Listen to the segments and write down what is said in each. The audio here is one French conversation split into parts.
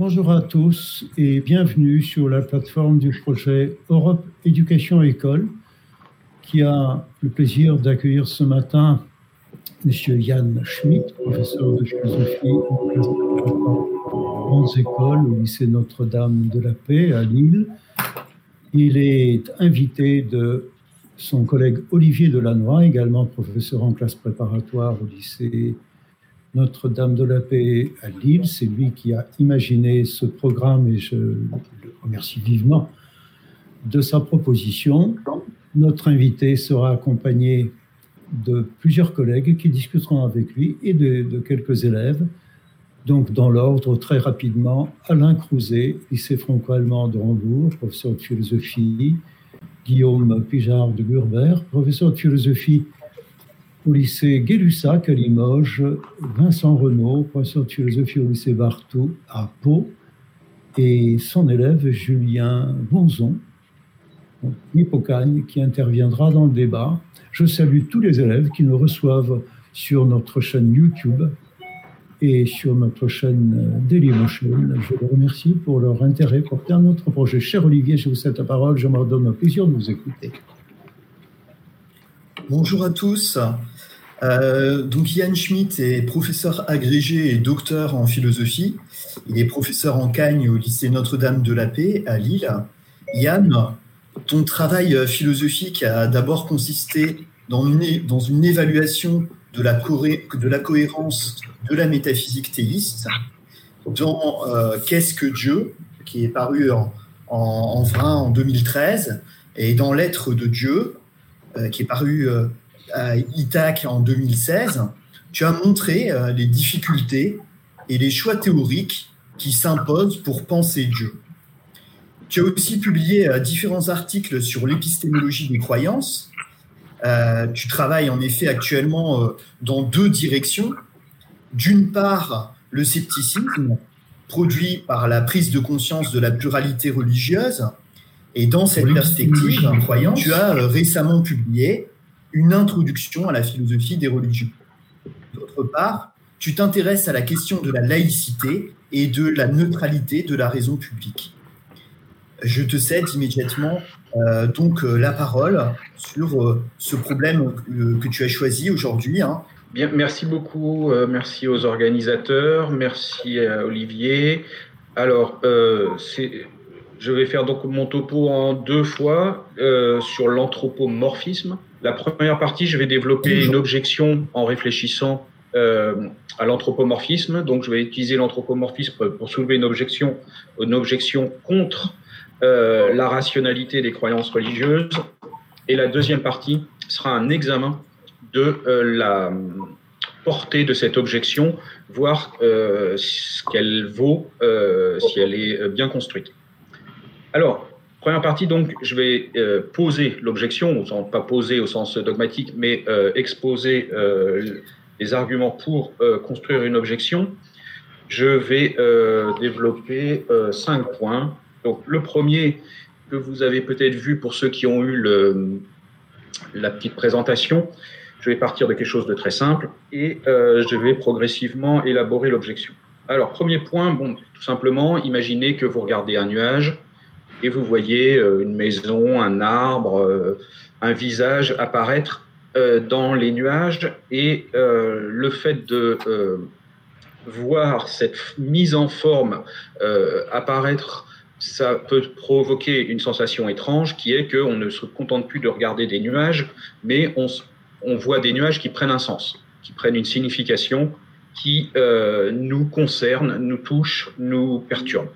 Bonjour à tous et bienvenue sur la plateforme du projet Europe Éducation École qui a le plaisir d'accueillir ce matin M. Yann Schmitt, professeur de philosophie en classe de grandes écoles au lycée Notre-Dame de la Paix à Lille. Il est invité de son collègue Olivier Delannoy, également professeur en classe préparatoire au lycée Notre-Dame de la Paix à Lille. C'est lui qui a imaginé ce programme et je le remercie vivement de sa proposition. Notre invité sera accompagné de plusieurs collègues qui discuteront avec lui et de, quelques élèves. Donc, dans l'ordre, très rapidement, Alain Crouzet, lycée franco-allemand de Hambourg, professeur de philosophie, Guillaume Pijard de Gurbert, professeur de philosophie au lycée Gay-Lussac à Limoges, Vincent Renaud, professeur de philosophie au lycée Bartou à Pau, et son élève Julien Bonzon, qui interviendra dans le débat. Je salue tous les élèves qui nous reçoivent sur notre chaîne YouTube et sur notre chaîne euh, Dailymotion. Je les remercie pour leur intérêt porté à notre projet. Cher Olivier, je vous cède la parole. Je me donne le plaisir de vous écouter. Bonjour à tous. Euh, donc Yann Schmitt est professeur agrégé et docteur en philosophie. Il est professeur en Cagne au lycée Notre-Dame de la Paix à Lille. Yann, ton travail euh, philosophique a d'abord consisté dans une, dans une évaluation de la, de la cohérence de la métaphysique théiste dans euh, Qu'est-ce que Dieu, qui est paru en, en, en 2013, et dans L'être de Dieu, qui est paru à Itac en 2016, tu as montré les difficultés et les choix théoriques qui s'imposent pour penser Dieu. Tu as aussi publié euh, différents articles sur l'épistémologie des croyances. Euh, tu travailles en effet actuellement euh, dans deux directions. D'une part, le scepticisme, produit par la prise de conscience de la pluralité religieuse. Et dans cette perspective, tu as récemment publié une introduction à la philosophie des religions. D'autre part, tu t'intéresses à la question de la laïcité et de la neutralité de la raison publique je te cède immédiatement euh, donc euh, la parole sur euh, ce problème que tu as choisi aujourd'hui. Hein. Bien, merci beaucoup, merci aux organisateurs, merci à Olivier. Alors, je vais faire donc mon topo en deux fois sur l'anthropomorphisme. La première partie, je vais développer une objection en réfléchissant à l'anthropomorphisme. Donc, je vais utiliser l'anthropomorphisme pour soulever une objection, une objection contre euh, la rationalité des croyances religieuses. Et la deuxième partie sera un examen de euh, la portée de cette objection, voir euh, ce qu'elle vaut, si elle est bien construite. Alors, première partie, donc, je vais poser l'objection, pas poser au sens dogmatique, mais exposer les arguments pour construire une objection. Je vais développer cinq points donc, le premier que vous avez peut-être vu pour ceux qui ont eu la petite présentation, je vais partir de quelque chose de très simple et euh, je vais progressivement élaborer l'objection. Alors, premier point, bon, tout simplement, imaginez que vous regardez un nuage et vous voyez euh, une maison, un arbre, euh, un visage apparaître dans les nuages et le fait de voir cette mise en forme apparaître ça peut provoquer une sensation étrange qui est qu'on ne se contente plus de regarder des nuages, mais on, voit des nuages qui prennent un sens, qui prennent une signification, qui euh, nous concerne, nous touche, nous perturbe.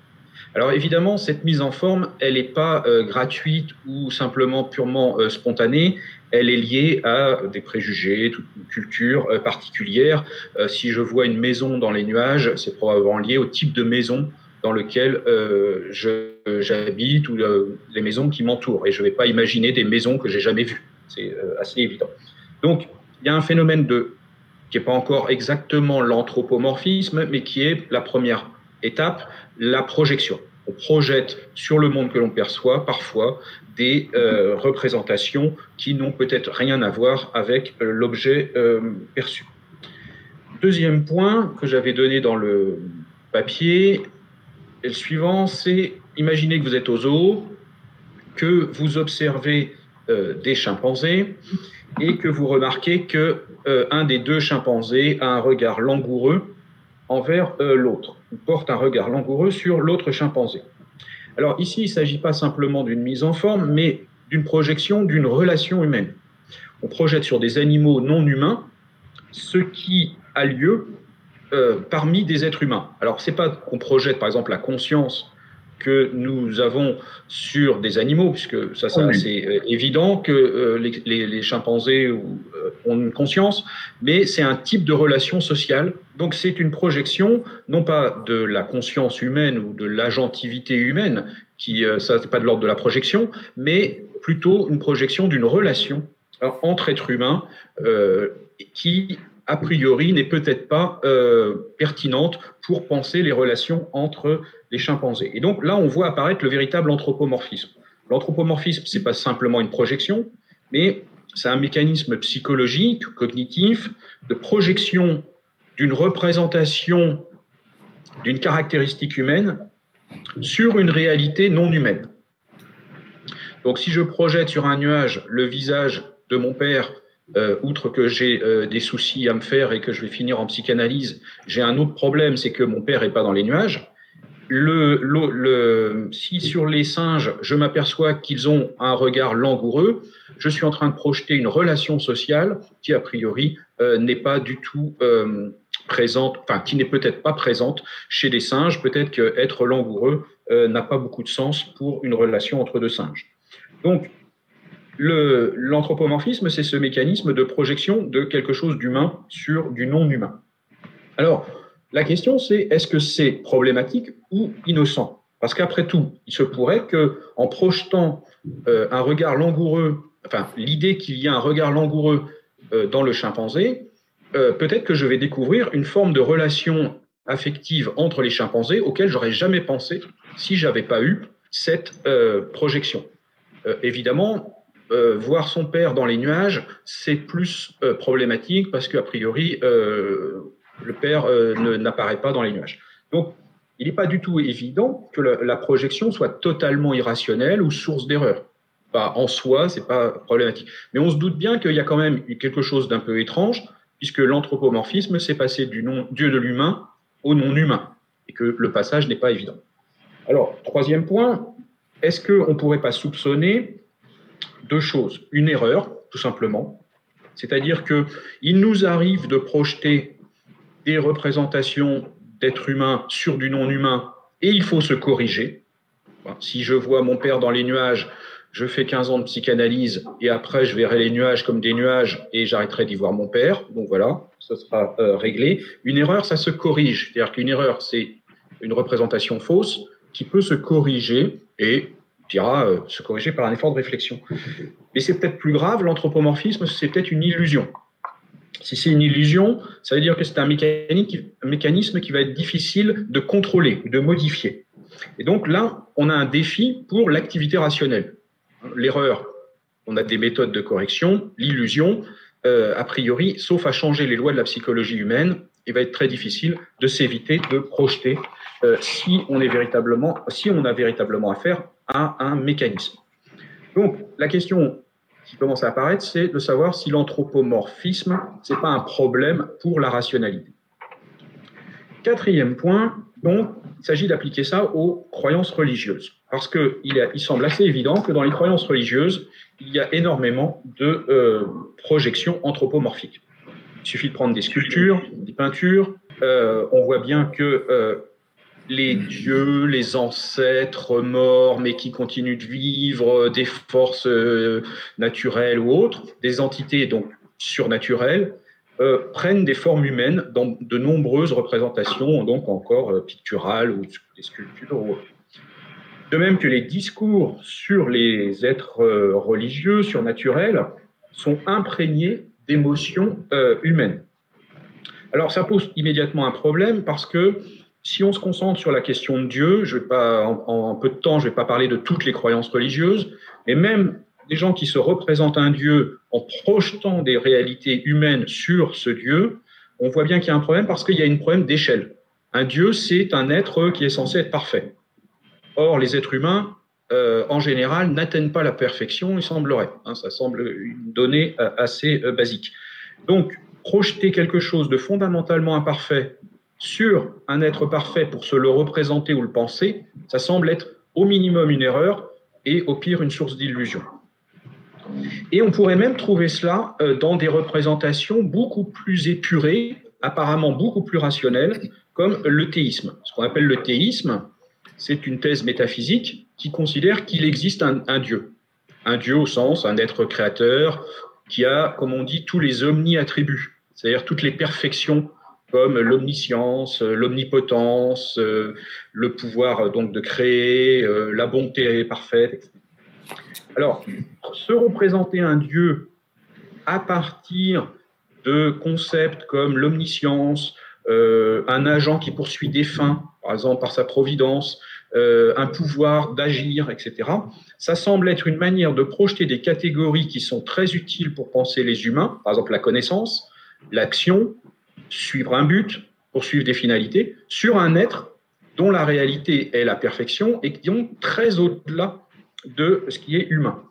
Alors évidemment, cette mise en forme, elle n'est pas euh, gratuite ou simplement purement euh, spontanée, elle est liée à des préjugés, toute une culture particulière. si je vois une maison dans les nuages, c'est probablement lié au type de maison dans lequel euh, j'habite ou euh, les maisons qui m'entourent. Et je ne vais pas imaginer des maisons que j'ai jamais vues. C'est euh, assez évident. Donc, il y a un phénomène de, qui n'est pas encore exactement l'anthropomorphisme, mais qui est la première étape, la projection. On projette sur le monde que l'on perçoit parfois des représentations qui n'ont peut-être rien à voir avec l'objet perçu. Deuxième point que j'avais donné dans le papier, le suivant, c'est imaginez que vous êtes au zoo, que vous observez des chimpanzés et que vous remarquez que un des deux chimpanzés a un regard langoureux envers l'autre, porte un regard langoureux sur l'autre chimpanzé. Alors ici, il ne s'agit pas simplement d'une mise en forme, mais d'une projection d'une relation humaine. On projette sur des animaux non humains ce qui a lieu euh, parmi des êtres humains. Alors, c'est pas qu'on projette, par exemple, la conscience que nous avons sur des animaux, puisque ça, c'est euh, évident que euh, les, chimpanzés ont une conscience, mais c'est un type de relation sociale. Donc, c'est une projection, non pas de la conscience humaine ou de l'agentivité humaine, qui, ça, c'est pas de l'ordre de la projection, mais plutôt une projection d'une relation entre êtres humains qui, a priori, n'est peut-être pas euh, pertinente pour penser les relations entre les chimpanzés. Et donc là, on voit apparaître le véritable anthropomorphisme. L'anthropomorphisme, c'est pas simplement une projection, mais c'est un mécanisme psychologique, cognitif, de projection d'une représentation d'une caractéristique humaine sur une réalité non humaine. Donc si je projette sur un nuage le visage de mon père euh, outre que j'ai euh, des soucis à me faire et que je vais finir en psychanalyse, j'ai un autre problème, c'est que mon père est pas dans les nuages. Si sur les singes, je m'aperçois qu'ils ont un regard langoureux, je suis en train de projeter une relation sociale qui, a priori, euh, n'est pas du tout présente, enfin, qui n'est peut-être pas présente chez les singes. Peut-être qu'être langoureux n'a pas beaucoup de sens pour une relation entre deux singes. Donc, L'anthropomorphisme, c'est ce mécanisme de projection de quelque chose d'humain sur du non-humain. Alors, la question, c'est est-ce que c'est problématique ou innocent? Parce qu'après tout, il se pourrait que, en projetant euh, un regard langoureux, enfin, l'idée qu'il y a un regard langoureux euh, dans le chimpanzé, euh, peut-être que je vais découvrir une forme de relation affective entre les chimpanzés auquel j'aurais jamais pensé si j'avais pas eu cette projection. évidemment, euh, voir son père dans les nuages, c'est plus euh, problématique parce qu'a priori, euh, le père n'apparaît pas dans les nuages. Donc, il n'est pas du tout évident que la, projection soit totalement irrationnelle ou source d'erreur. en soi, c'est pas problématique. Mais on se doute bien qu'il y a quand même quelque chose d'un peu étrange, puisque l'anthropomorphisme s'est passé du nom Dieu de l'humain au non-humain, et que le passage n'est pas évident. Alors, troisième point, est-ce qu'on ne pourrait pas soupçonner deux choses. Une erreur, tout simplement. C'est-à-dire qu'il nous arrive de projeter des représentations d'êtres humains sur du non-humain et il faut se corriger. Si je vois mon père dans les nuages, je fais 15 ans de psychanalyse et après je verrai les nuages comme des nuages et j'arrêterai d'y voir mon père. Donc voilà, ça sera euh, réglé. Une erreur, ça se corrige. C'est-à-dire qu'une erreur, c'est une représentation fausse qui peut se corriger et dira euh, se corriger par un effort de réflexion. Mais c'est peut-être plus grave, l'anthropomorphisme, c'est peut-être une illusion. Si c'est une illusion, ça veut dire que c'est un, mécanisme qui va être difficile de contrôler, de modifier. Et donc là, on a un défi pour l'activité rationnelle. L'erreur, on a des méthodes de correction. L'illusion, euh, a priori, sauf à changer les lois de la psychologie humaine, il va être très difficile de s'éviter de projeter euh, si on est véritablement, si on a véritablement affaire à un mécanisme. Donc, la question qui commence à apparaître, c'est de savoir si l'anthropomorphisme, c'est pas un problème pour la rationalité. Quatrième point, donc, il s'agit d'appliquer ça aux croyances religieuses. Parce qu'il il semble assez évident que dans les croyances religieuses, il y a énormément de euh, projections anthropomorphiques. Il suffit de prendre des sculptures, des peintures. Euh, on voit bien que euh, les dieux, les ancêtres morts mais qui continuent de vivre, des forces euh, naturelles ou autres, des entités donc surnaturelles, euh, prennent des formes humaines dans de nombreuses représentations, donc encore euh, picturales ou des sculptures. De même que les discours sur les êtres religieux, surnaturels, sont imprégnés d'émotions humaines. Alors ça pose immédiatement un problème parce que si on se concentre sur la question de Dieu, je vais pas, en, peu de temps, je ne vais pas parler de toutes les croyances religieuses, mais même des gens qui se représentent un Dieu en projetant des réalités humaines sur ce Dieu, on voit bien qu'il y a un problème parce qu'il y a un problème d'échelle. Un Dieu, c'est un être qui est censé être parfait. Or, les êtres humains, euh, en général, n'atteignent pas la perfection, il semblerait. Hein, ça semble une donnée euh, assez euh, basique. Donc, projeter quelque chose de fondamentalement imparfait sur un être parfait pour se le représenter ou le penser, ça semble être au minimum une erreur et au pire une source d'illusion. Et on pourrait même trouver cela dans des représentations beaucoup plus épurées, apparemment beaucoup plus rationnelles, comme le théisme. Ce qu'on appelle le théisme, c'est une thèse métaphysique qui considère qu'il existe un, Dieu. Un Dieu au sens, un être créateur qui a, comme on dit, tous les omni-attributs, c'est-à-dire toutes les perfections comme l'omniscience, l'omnipotence, euh, le pouvoir donc de créer, euh, la bonté parfaite. Alors, se représenter un Dieu à partir de concepts comme l'omniscience, euh, un agent qui poursuit des fins, par exemple par sa providence, euh, un pouvoir d'agir, etc. Ça semble être une manière de projeter des catégories qui sont très utiles pour penser les humains, par exemple la connaissance, l'action, suivre un but, poursuivre des finalités, sur un être dont la réalité est la perfection et qui ont très au-delà de ce qui est humain.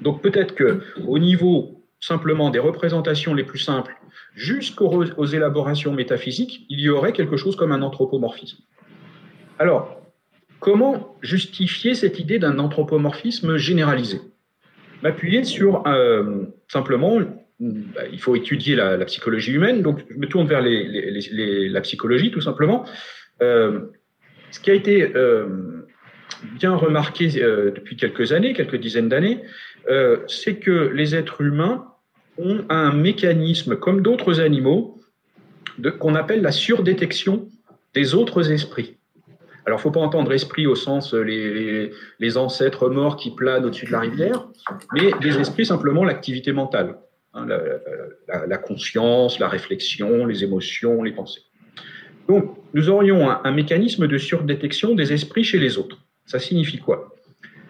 Donc peut-être que au niveau simplement des représentations les plus simples jusqu'aux élaborations métaphysiques, il y aurait quelque chose comme un anthropomorphisme. Alors, comment justifier cette idée d'un anthropomorphisme généralisé? M'appuyer sur euh, simplement, bah, il faut étudier la, psychologie humaine, donc je me tourne vers la psychologie tout simplement. Euh, ce qui a été euh, bien remarqué depuis quelques années, quelques dizaines d'années, c'est que les êtres humains ont un mécanisme, comme d'autres animaux, qu'on appelle la surdétection des autres esprits. Alors, faut pas entendre esprit au sens euh, les, les, ancêtres morts qui planent au-dessus de la rivière, mais des esprits simplement l'activité mentale, hein, la, conscience, la réflexion, les émotions, les pensées. Donc, nous aurions un, un mécanisme de surdétection des esprits chez les autres. Ça signifie quoi?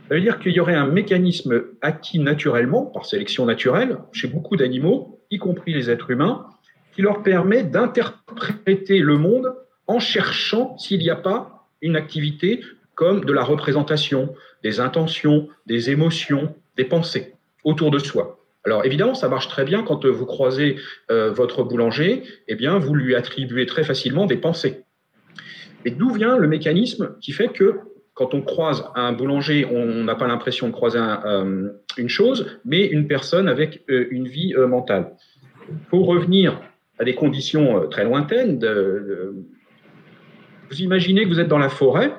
Ça veut dire qu'il y aurait un mécanisme acquis naturellement, par sélection naturelle, chez beaucoup d'animaux, y compris les êtres humains, qui leur permet d'interpréter le monde en cherchant s'il n'y a pas une activité comme de la représentation, des intentions, des émotions, des pensées autour de soi. Alors évidemment, ça marche très bien quand vous croisez euh, votre boulanger, eh bien vous lui attribuez très facilement des pensées. Et d'où vient le mécanisme qui fait que quand on croise un boulanger, on n'a pas l'impression de croiser euh, une chose, mais une personne avec euh, une vie euh, mentale? Pour revenir à des conditions très lointaines, vous imaginez que vous êtes dans la forêt,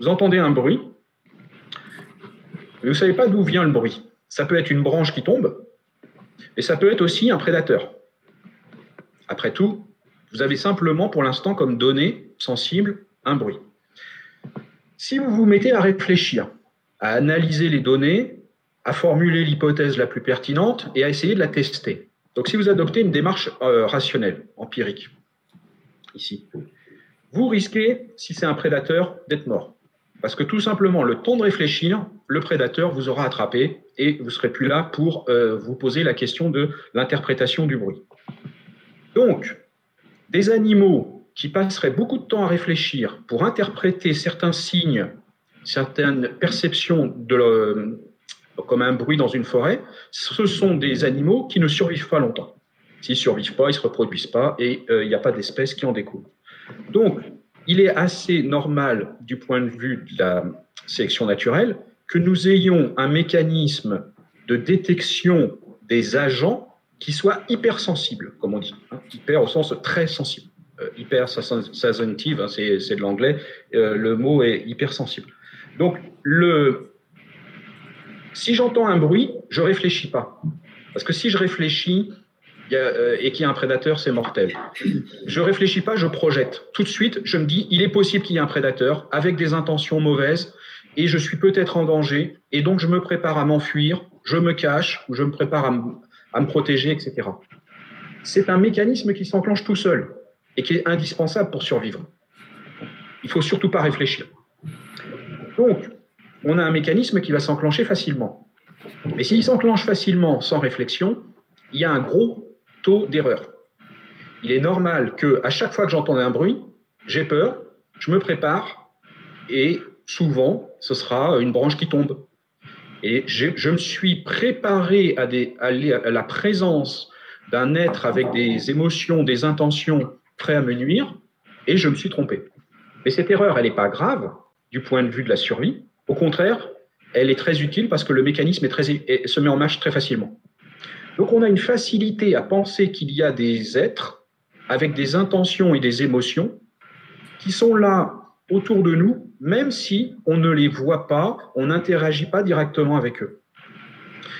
vous entendez un bruit, mais vous ne savez pas d'où vient le bruit. Ça peut être une branche qui tombe, et ça peut être aussi un prédateur. Après tout, vous avez simplement pour l'instant comme donnée sensible un bruit. Si vous vous mettez à réfléchir, à analyser les données, à formuler l'hypothèse la plus pertinente et à essayer de la tester. Donc si vous adoptez une démarche euh, rationnelle, empirique, ici, vous risquez, si c'est un prédateur, d'être mort. Parce que tout simplement, le temps de réfléchir, le prédateur vous aura attrapé et vous ne serez plus là pour euh, vous poser la question de l'interprétation du bruit. Donc, des animaux qui passerait beaucoup de temps à réfléchir pour interpréter certains signes, certaines perceptions de comme un bruit dans une forêt, ce sont des animaux qui ne survivent pas longtemps. S'ils ne survivent pas, ils ne se reproduisent pas et euh, il n'y a pas d'espèces qui en découlent. Donc, il est assez normal du point de vue de la sélection naturelle que nous ayons un mécanisme de détection des agents qui soit hypersensible, comme on dit, hein, hyper au sens très sensible. Euh, hyper sensitive, hein, c'est de l'anglais, euh, le mot est hypersensible. Donc, si j'entends un bruit, je réfléchis pas. Parce que si je réfléchis euh, et qu'il y a un prédateur, c'est mortel. Je réfléchis pas, je projette. Tout de suite, je me dis, il est possible qu'il y ait un prédateur avec des intentions mauvaises et je suis peut-être en danger et donc je me prépare à m'enfuir, je me cache ou je me prépare à, à me protéger, etc. C'est un mécanisme qui s'enclenche tout seul et qui est indispensable pour survivre. Il ne faut surtout pas réfléchir. Donc, on a un mécanisme qui va s'enclencher facilement. Mais s'il s'enclenche facilement sans réflexion, il y a un gros taux d'erreur. Il est normal que à chaque fois que j'entends un bruit, j'ai peur je me prépare et souvent, ce sera une branche qui tombe. Et je me suis préparé à, à la présence d'un être avec des émotions, des intentions prêts à me nuire, et je me suis trompé. Mais cette erreur, elle n'est pas grave du point de vue de la survie. Au contraire, elle est très utile parce que le mécanisme se met en marche très facilement. Donc on a une facilité à penser qu'il y a des êtres avec des intentions et des émotions qui sont là autour de nous, même si on ne les voit pas, on n'interagit pas directement avec eux.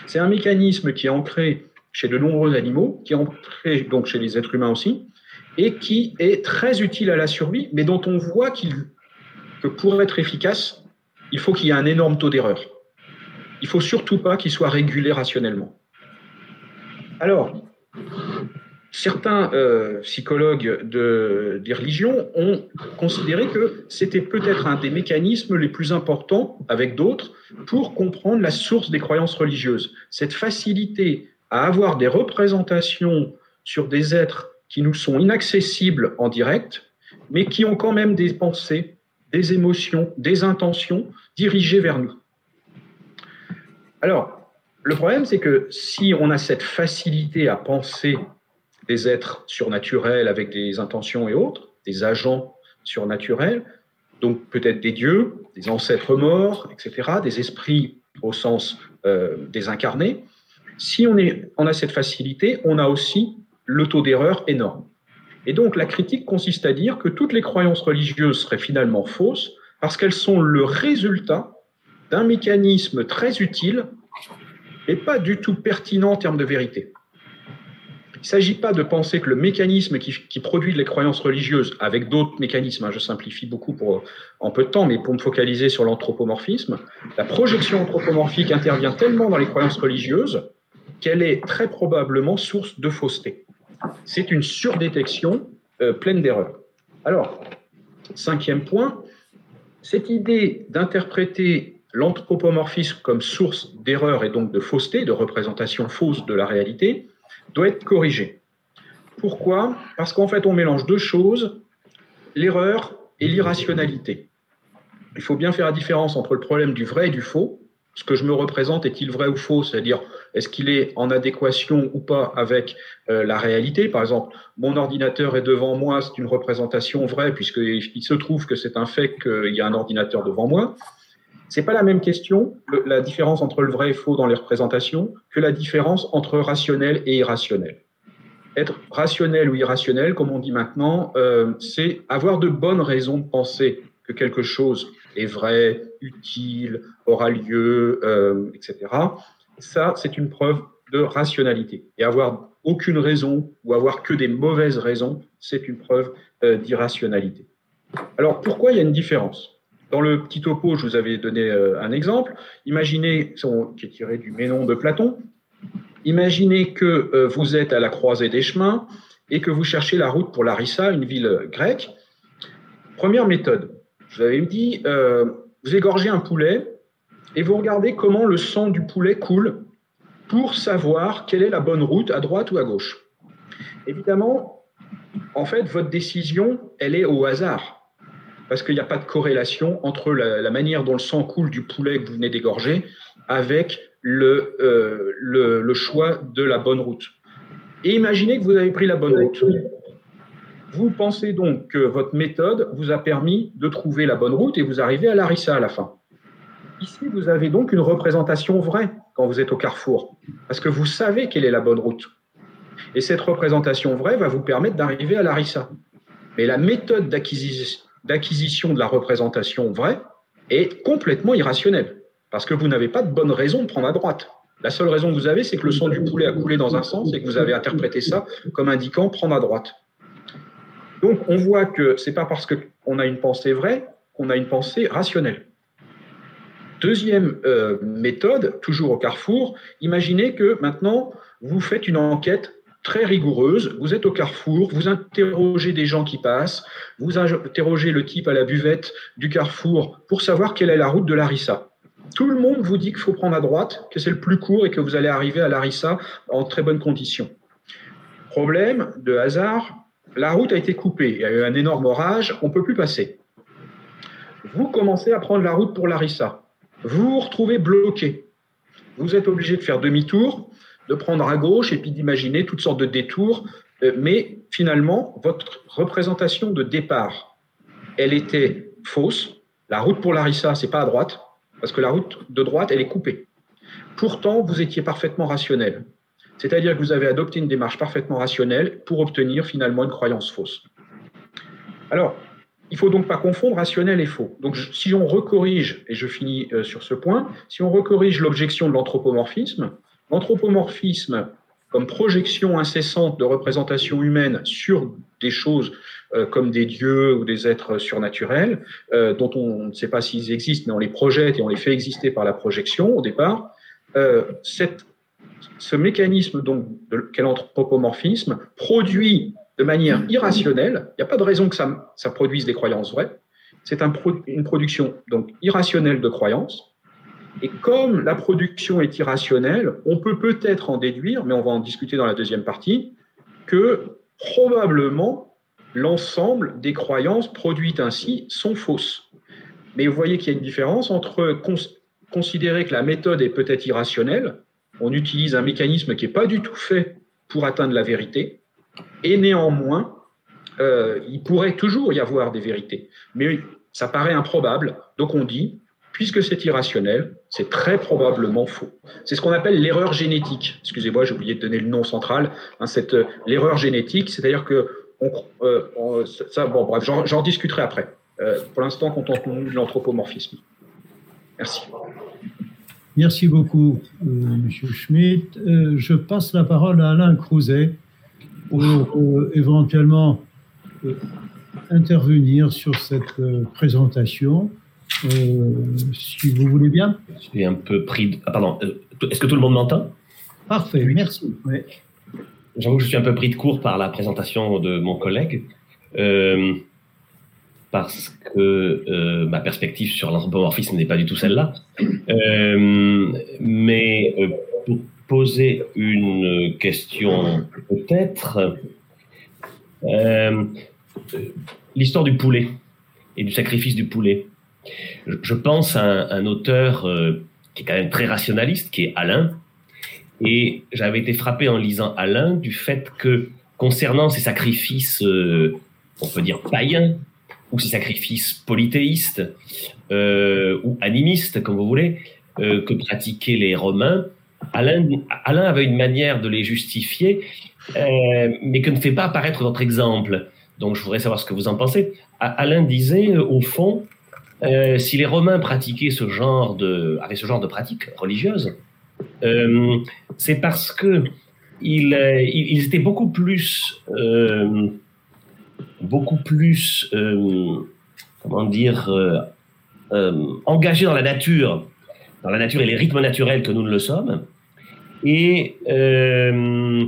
C'est un mécanisme qui est ancré chez de nombreux animaux, qui est ancré donc chez les êtres humains aussi, et qui est très utile à la survie, mais dont on voit que pour être efficace, il faut qu'il y ait un énorme taux d'erreur. Il faut surtout pas qu'il soit régulé rationnellement. Alors, certains euh, psychologues de, des religions ont considéré que c'était peut-être un des mécanismes les plus importants, avec d'autres, pour comprendre la source des croyances religieuses. Cette facilité à avoir des représentations sur des êtres qui nous sont inaccessibles en direct, mais qui ont quand même des pensées, des émotions, des intentions dirigées vers nous. Alors, le problème, c'est que si on a cette facilité à penser des êtres surnaturels avec des intentions et autres, des agents surnaturels, donc peut-être des dieux, des ancêtres morts, etc., des esprits au sens euh, des incarnés, si on, on a cette facilité, on a aussi le taux d'erreur énorme. Et donc la critique consiste à dire que toutes les croyances religieuses seraient finalement fausses parce qu'elles sont le résultat d'un mécanisme très utile et pas du tout pertinent en termes de vérité. Il ne s'agit pas de penser que le mécanisme qui, produit les croyances religieuses, avec d'autres mécanismes, hein, je simplifie beaucoup pour, en peu de temps, mais pour me focaliser sur l'anthropomorphisme, la projection anthropomorphique intervient tellement dans les croyances religieuses qu'elle est très probablement source de fausseté. C'est une surdétection euh, pleine d'erreurs. Alors, cinquième point, cette idée d'interpréter l'anthropomorphisme comme source d'erreur et donc de fausseté, de représentation fausse de la réalité, doit être corrigée. Pourquoi? Parce qu'en fait, on mélange deux choses, l'erreur et l'irrationalité. Il faut bien faire la différence entre le problème du vrai et du faux. Ce que je me représente est-il vrai ou faux? C'est-à-dire, est-ce qu'il est en adéquation ou pas avec euh, la réalité? Par exemple, mon ordinateur est devant moi, c'est une représentation vraie, puisqu'il se trouve que c'est un fait qu'il y a un ordinateur devant moi. C'est pas la même question, la différence entre le vrai et faux dans les représentations, que la différence entre rationnel et irrationnel. Être rationnel ou irrationnel, comme on dit maintenant, euh, c'est avoir de bonnes raisons de penser que quelque chose est vrai, utile, aura lieu, euh, etc. Ça, c'est une preuve de rationalité. Et avoir aucune raison ou avoir que des mauvaises raisons, c'est une preuve euh, d'irrationalité. Alors, pourquoi il y a une différence? Dans le petit topo, je vous avais donné euh, un exemple. Imaginez, qui est tiré du Ménon de Platon, imaginez que euh, vous êtes à la croisée des chemins et que vous cherchez la route pour Larissa, une ville grecque. Première méthode, je vous avais dit, euh, vous égorgez un poulet et vous regardez comment le sang du poulet coule pour savoir quelle est la bonne route, à droite ou à gauche. Évidemment, en fait, votre décision, elle est au hasard parce qu'il n'y a pas de corrélation entre la, manière dont le sang coule du poulet que vous venez d'égorger avec le, euh, le, le, choix de la bonne route. Et imaginez que vous avez pris la bonne route. Vous pensez donc que votre méthode vous a permis de trouver la bonne route et vous arrivez à Larissa à la fin. Ici, vous avez donc une représentation vraie quand vous êtes au carrefour, parce que vous savez quelle est la bonne route. Et cette représentation vraie va vous permettre d'arriver à Larissa. Mais la méthode d'acquisition d'acquisition de la représentation vraie est complètement irrationnelle, parce que vous n'avez pas de bonne raison de prendre à droite. La seule raison que vous avez, c'est que le sang du poulet a coulé dans un sens et que vous avez interprété ça comme indiquant prendre à droite. Donc on voit que c'est pas parce qu'on a une pensée vraie qu'on a une pensée rationnelle. Deuxième euh, méthode, toujours au carrefour, imaginez que maintenant vous faites une enquête très rigoureuse. Vous êtes au carrefour, vous interrogez des gens qui passent, vous interrogez le type à la buvette du carrefour pour savoir quelle est la route de Larissa. Tout le monde vous dit qu'il faut prendre à droite, que c'est le plus court et que vous allez arriver à Larissa en très bonnes conditions. Problème de hasard, la route a été coupée, il y a eu un énorme orage, on ne peut plus passer. vous commencez à prendre la route pour Larissa. Vous vous retrouvez bloqué. Vous êtes obligé de faire demi-tour, de prendre à gauche et puis d'imaginer toutes sortes de détours. Euh, mais finalement, votre représentation de départ, elle était fausse. La route pour Larissa, c'est pas à droite, parce que la route de droite, elle est coupée. Pourtant, vous étiez parfaitement rationnel. C'est-à-dire que vous avez adopté une démarche parfaitement rationnelle pour obtenir finalement une croyance fausse. Alors, il faut donc pas confondre rationnel et faux. Donc, si on recorrige, et je finis euh, sur ce point, si on recorrige l'objection de l'anthropomorphisme, l'anthropomorphisme comme projection incessante de représentation humaine sur des choses euh, comme des dieux ou des êtres surnaturels, euh, dont on ne sait pas s'ils existent, mais on les projette et on les fait exister par la projection au départ, cette, ce mécanisme donc qu'est l'anthropomorphisme produit de manière irrationnelle. Il n'y a pas de raison que ça, produise des croyances vraies. C'est un une production donc irrationnelle de croyances. Et comme la production est irrationnelle, on peut peut-être en déduire, mais on va en discuter dans la deuxième partie, que probablement l'ensemble des croyances produites ainsi sont fausses. Mais vous voyez qu'il y a une différence entre considérer que la méthode est peut-être irrationnelle, on utilise un mécanisme qui n'est pas du tout fait pour atteindre la vérité, et néanmoins, euh, il pourrait toujours y avoir des vérités. Mais ça paraît improbable. Donc on dit, puisque c'est irrationnel, c'est très probablement faux. C'est ce qu'on appelle l'erreur génétique. Excusez-moi, j'ai oublié de donner le nom central. Hein, cette euh, l'erreur génétique, c'est-à-dire que euh, ça, bon, bref, j'en discuterai après. pour l'instant, contentons-nous de l'anthropomorphisme. Merci. Merci beaucoup, M. Schmitt. je passe la parole à Alain Crouzet pour euh, éventuellement euh, intervenir sur cette euh, présentation. Si vous voulez bien. Je suis un peu pris. Ah, pardon. Est-ce que tout le monde m'entend? Parfait, merci. J'avoue que je suis un peu pris de court par la présentation de mon collègue, parce que ma perspective sur l'anthropomorphisme n'est pas du tout celle-là. mais pour poser une question peut-être. Euh, l'histoire du poulet et du sacrifice du poulet. Je pense à un, auteur euh, qui est quand même très rationaliste, qui est Alain. Et j'avais été frappé en lisant Alain du fait que concernant ces sacrifices, euh, on peut dire païens, ou ces sacrifices polythéistes, ou animistes, comme vous voulez, que pratiquaient les Romains, Alain, Alain avait une manière de les justifier, euh, mais que ne fait pas apparaître votre exemple. Donc je voudrais savoir ce que vous en pensez. Alain disait, euh, au fond, euh, si les Romains pratiquaient ce genre de, avaient ce genre de pratiques religieuses, c'est parce que ils, ils, étaient beaucoup plus, beaucoup plus, comment dire, engagés dans la nature, dans la nature et les rythmes naturels que nous ne le sommes, et, euh,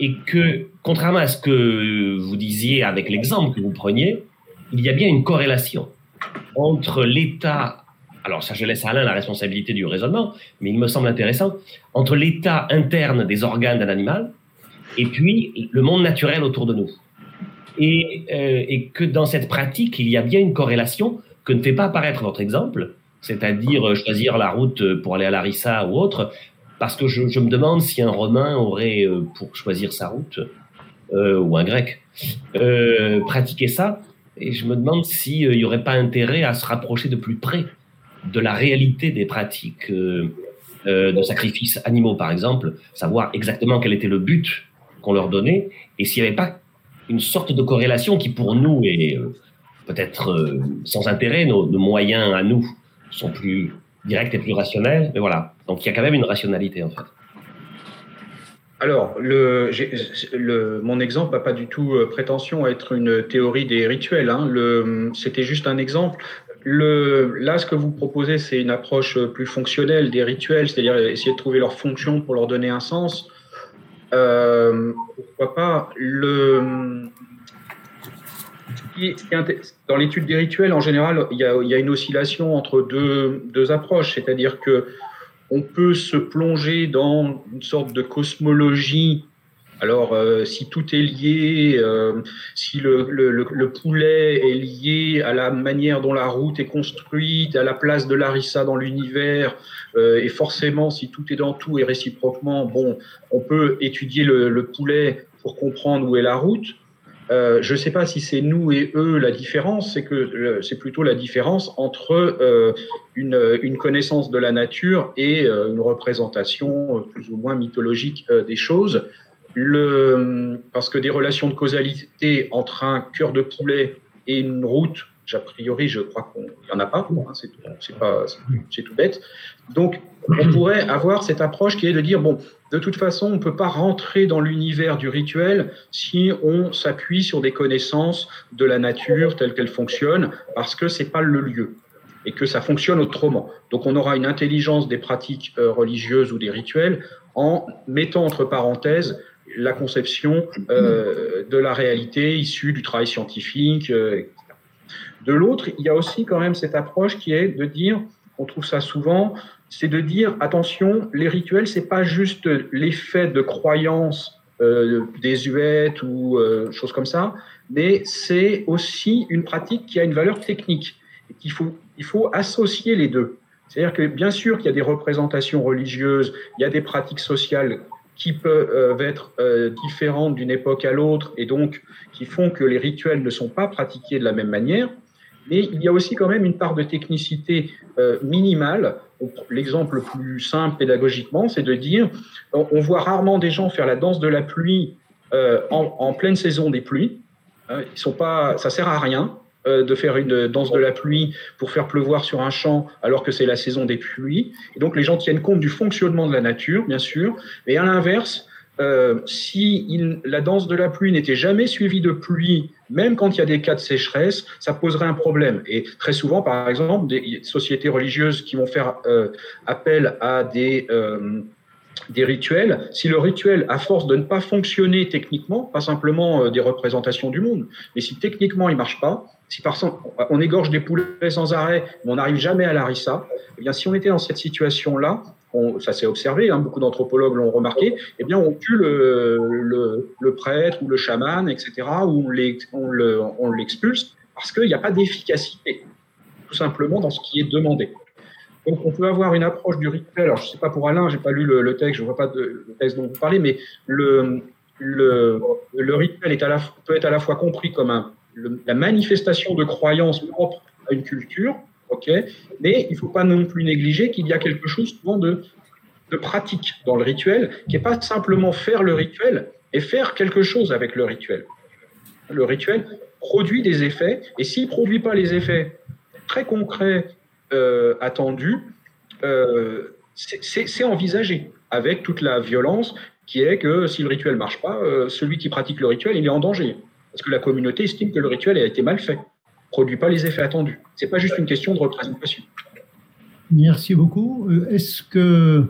et que, contrairement à ce que vous disiez avec l'exemple que vous preniez, il y a bien une corrélation entre l'état, alors ça je laisse à Alain la responsabilité du raisonnement, mais il me semble intéressant, entre l'état interne des organes d'un animal et puis le monde naturel autour de nous. Et, euh, que dans cette pratique, il y a bien une corrélation que ne fait pas apparaître votre exemple, c'est-à-dire choisir la route pour aller à Larissa ou autre, parce que je, me demande si un Romain aurait, euh, pour choisir sa route, euh, ou un Grec, euh, pratiqué ça. Et je me demande s'il n'y aurait pas intérêt à se rapprocher de plus près de la réalité des pratiques de sacrifices animaux, par exemple, savoir exactement quel était le but qu'on leur donnait, et s'il n'y avait pas une sorte de corrélation qui, pour nous, est peut-être sans intérêt, nos, nos, moyens à nous sont plus directs et plus rationnels, mais voilà. Donc il y a quand même une rationalité en fait. Alors, mon exemple n'a pas du tout euh, prétention à être une théorie des rituels. Hein. C'était juste un exemple. Le, là, ce que vous proposez, c'est une approche plus fonctionnelle des rituels, c'est-à-dire essayer de trouver leur fonction pour leur donner un sens. Euh, pourquoi pas Dans l'étude des rituels, en général, il y a, une oscillation entre deux approches, c'est-à-dire que on peut se plonger dans une sorte de cosmologie Alors, euh, si tout est lié, euh, si le, le, le, poulet est lié à la manière dont la route est construite, à la place de Larissa dans l'univers, euh, et forcément, si tout est dans tout et réciproquement, bon, on peut étudier le poulet pour comprendre où est la route. Euh, je ne sais pas si c'est nous et eux la différence, c'est que c'est plutôt la différence entre euh, une, une, connaissance de la nature et euh, une représentation plus ou moins mythologique des choses. Le, parce que des relations de causalité entre un cœur de poulet et une route, a priori, je crois qu'il n'y en a pas, hein, c'est pas, c'est tout bête. Donc, on pourrait avoir cette approche qui est de dire bon, de toute façon, on ne peut pas rentrer dans l'univers du rituel si on s'appuie sur des connaissances de la nature telle qu'elle fonctionne, parce que c'est pas le lieu et que ça fonctionne autrement. Donc, on aura une intelligence des pratiques euh, religieuses ou des rituels en mettant entre parenthèses la conception euh, de la réalité issue du travail scientifique. Euh, de l'autre, il y a aussi quand même cette approche qui est de dire, on trouve ça souvent, c'est de dire attention, les rituels, c'est pas juste l'effet de croyance euh, ou euh, choses comme ça, mais c'est aussi une pratique qui a une valeur technique. Et qu'il faut, il faut associer les deux. C'est-à-dire que bien sûr qu'il y a des représentations religieuses, il y a des pratiques sociales qui peuvent euh, être euh, différentes d'une époque à l'autre et donc qui font que les rituels ne sont pas pratiqués de la même manière. Mais il y a aussi quand même une part de technicité euh, minimale. L'exemple le plus simple pédagogiquement, c'est de dire, on, voit rarement des gens faire la danse de la pluie en, en, pleine saison des pluies. Hein, ils sont pas, ça sert à rien. Euh, de faire une danse de la pluie pour faire pleuvoir sur un champ alors que c'est la saison des pluies. Et donc les gens tiennent compte du fonctionnement de la nature, bien sûr. Mais à l'inverse, euh, si la danse de la pluie n'était jamais suivie de pluie, même quand il y a des cas de sécheresse, ça poserait un problème. Et très souvent, par exemple, des sociétés religieuses qui vont faire euh, appel à des des rituels, si le rituel, à force de ne pas fonctionner techniquement, pas simplement des représentations du monde, mais si techniquement il marche pas, si par exemple on égorge des poulets sans arrêt, mais on n'arrive jamais à l'arissa, eh bien si on était dans cette situation-là, ça s'est observé, hein, beaucoup d'anthropologues l'ont remarqué, eh bien on tue le, prêtre ou le chaman, etc., ou on l'expulse parce qu'il n'y a pas d'efficacité, tout simplement dans ce qui est demandé. Donc, on peut avoir une approche du rituel. Alors, je ne sais pas pour Alain, j'ai pas lu le, texte, je ne vois pas de, le texte dont vous parlez, mais le, rituel peut être à la fois compris comme un, la manifestation de croyances propres à une culture, ok, mais il ne faut pas non plus négliger qu'il y a quelque chose de, pratique dans le rituel, qui n'est pas simplement faire le rituel et faire quelque chose avec le rituel. Le rituel produit des effets, et s'il ne produit pas les effets très concrets euh, attendu, euh, c'est envisagé avec toute la violence qui est que si le rituel marche pas, euh, celui qui pratique le rituel, il est en danger. Parce que la communauté estime que le rituel a été mal fait, produit pas les effets attendus. C'est pas juste une question de représentation. Merci beaucoup. Est-ce que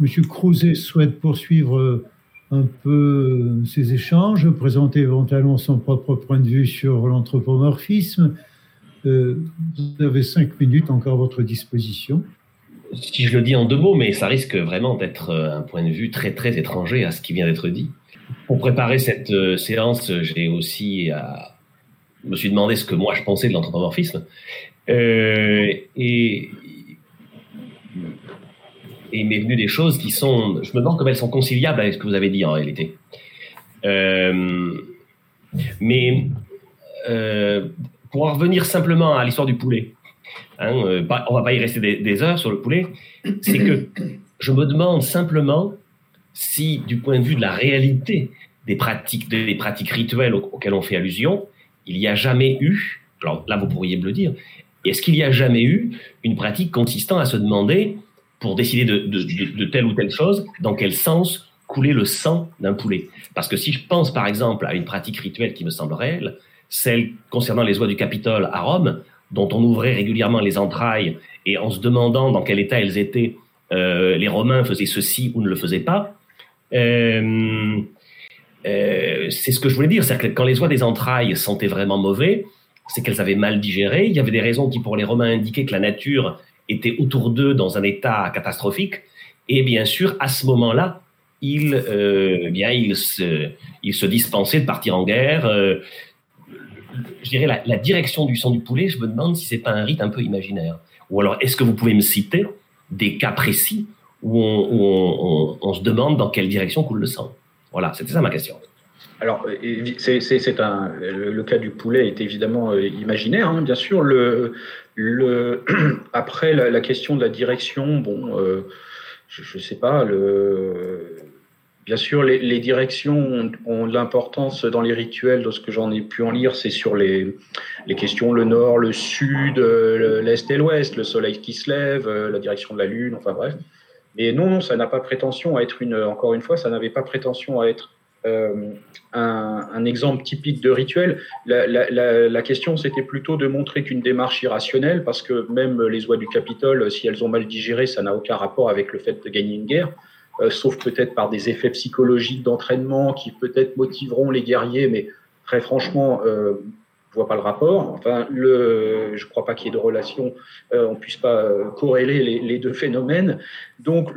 M. Crouzet souhaite poursuivre un peu ces échanges, présenter éventuellement son propre point de vue sur l'anthropomorphisme? Euh, vous avez cinq minutes encore à votre disposition. Si je le dis en deux mots, mais ça risque vraiment d'être euh, un point de vue très très étranger à ce qui vient d'être dit. Pour préparer cette euh, séance, j'ai aussi me suis demandé ce que moi je pensais de l'anthropomorphisme. et, et il m'est venu des choses qui sont. Je me demande comment elles sont conciliables avec ce que vous avez dit en réalité. mais pour en revenir simplement à l'histoire du poulet, hein, euh, on va pas y rester des, heures sur le poulet, c'est que je me demande simplement si, du point de vue de la réalité des pratiques, des pratiques rituelles auxquelles on fait allusion, il n'y a jamais eu, alors là vous pourriez me le dire, est-ce qu'il n'y a jamais eu une pratique consistant à se demander, pour décider de, telle ou telle chose, dans quel sens couler le sang d'un poulet? Parce que si je pense par exemple à une pratique rituelle qui me semble réelle, celle concernant les oies du Capitole à Rome, dont on ouvrait régulièrement les entrailles et en se demandant dans quel état elles étaient, euh, les Romains faisaient ceci ou ne le faisaient pas. Euh, euh, c'est ce que je voulais dire, c'est que quand les oies des entrailles sentaient vraiment mauvais, c'est qu'elles avaient mal digéré. Il y avait des raisons qui, pour les Romains, indiquaient que la nature était autour d'eux dans un état catastrophique. Et bien sûr, à ce moment-là, il, euh, bien, il, se, il se dispensait de partir en guerre. Je dirais la, la, direction du sang du poulet, je me demande si c'est pas un rite un peu imaginaire. Ou alors, est-ce que vous pouvez me citer des cas précis où on, se demande dans quelle direction coule le sang Voilà, c'était ça ma question. Alors, c'est un le, cas du poulet est évidemment euh, imaginaire, hein, bien sûr. Le, après la, question de la direction, bon, euh, je ne sais pas. Bien sûr, les, directions ont, ont de l'importance dans les rituels. De ce que j'en ai pu en lire, c'est sur les, les questions le nord, le sud, l'est et l'ouest, le soleil qui se lève, la direction de la lune, enfin bref. Mais non, non, ça n'a pas prétention à être une. Encore une fois, ça n'avait pas prétention à être euh, un, exemple typique de rituel. La question, c'était plutôt de montrer qu'une démarche irrationnelle, parce que même les oies du Capitole, si elles ont mal digéré, ça n'a aucun rapport avec le fait de gagner une guerre, euh, sauf peut-être par des effets psychologiques d'entraînement qui peut-être motiveront les guerriers, mais très franchement, euh, je vois pas le rapport. Enfin, le, je crois pas qu'il y ait de relation, euh, on puisse pas corréler les, deux phénomènes. Donc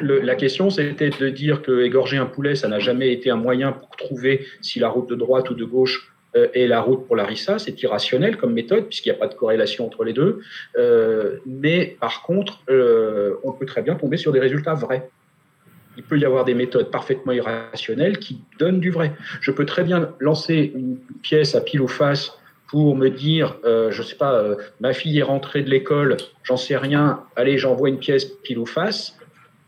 la question, c'était de dire que égorger un poulet, ça n'a jamais été un moyen pour trouver si la route de droite ou de gauche euh, est la route pour la rissa. C'est irrationnel comme méthode puisqu'il n'y a pas de corrélation entre les deux. Euh, mais par contre, euh, on peut très bien tomber sur des résultats vrais. Il peut y avoir des méthodes parfaitement irrationnelles qui donnent du vrai. Je peux très bien lancer une pièce à pile ou face pour me dire, euh, je sais pas, euh, ma fille est rentrée de l'école, j'en sais rien, allez, j'envoie une pièce pile ou face